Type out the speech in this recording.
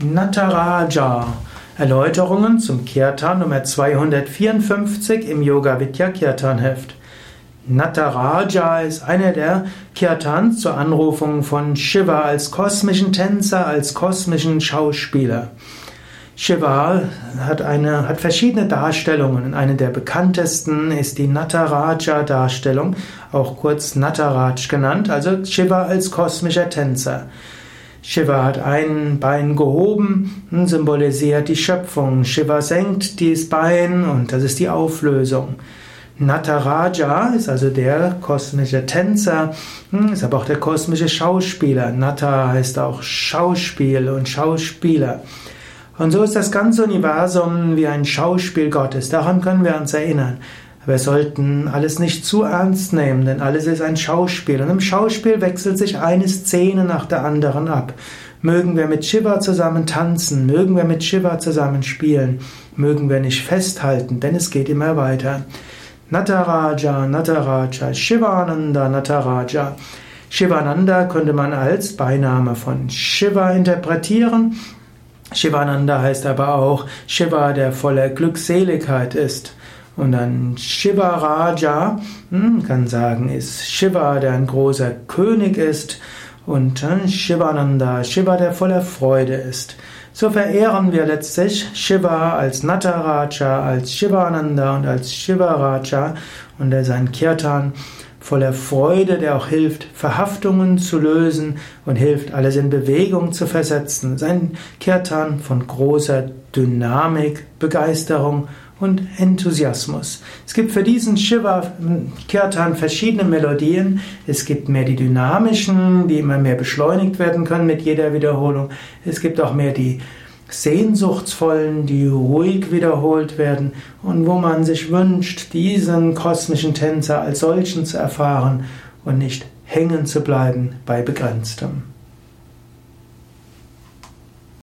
Nataraja. Erläuterungen zum Kirtan Nummer 254 im Yoga Vidya Kirtan Heft. Nataraja ist einer der Kirtans zur Anrufung von Shiva als kosmischen Tänzer, als kosmischen Schauspieler. Shiva hat, eine, hat verschiedene Darstellungen. Eine der bekanntesten ist die Nataraja-Darstellung, auch kurz Nataraj genannt, also Shiva als kosmischer Tänzer. Shiva hat ein Bein gehoben, symbolisiert die Schöpfung. Shiva senkt dieses Bein und das ist die Auflösung. Nataraja ist also der kosmische Tänzer, hm, ist aber auch der kosmische Schauspieler. Nata heißt auch Schauspiel und Schauspieler. Und so ist das ganze Universum wie ein Schauspiel Gottes. Daran können wir uns erinnern. Wir sollten alles nicht zu ernst nehmen, denn alles ist ein Schauspiel. Und im Schauspiel wechselt sich eine Szene nach der anderen ab. Mögen wir mit Shiva zusammen tanzen, mögen wir mit Shiva zusammen spielen, mögen wir nicht festhalten, denn es geht immer weiter. Nataraja, Nataraja, Shivananda, Nataraja. Shivananda könnte man als Beiname von Shiva interpretieren. Shivananda heißt aber auch Shiva, der voller Glückseligkeit ist. Und dann Shiva Raja, hm, kann sagen, ist Shiva, der ein großer König ist. Und hm, Shivananda, Shiva, der voller Freude ist. So verehren wir letztlich Shiva als Nataraja, als Shivananda und als Shivaraja. Und er ist ein Kirtan voller Freude, der auch hilft, Verhaftungen zu lösen und hilft, alles in Bewegung zu versetzen. Sein Kirtan von großer Dynamik, Begeisterung und Enthusiasmus. Es gibt für diesen Shiva Kirtan verschiedene Melodien. Es gibt mehr die dynamischen, die immer mehr beschleunigt werden können mit jeder Wiederholung. Es gibt auch mehr die sehnsuchtsvollen, die ruhig wiederholt werden und wo man sich wünscht, diesen kosmischen Tänzer als solchen zu erfahren und nicht hängen zu bleiben bei Begrenztem.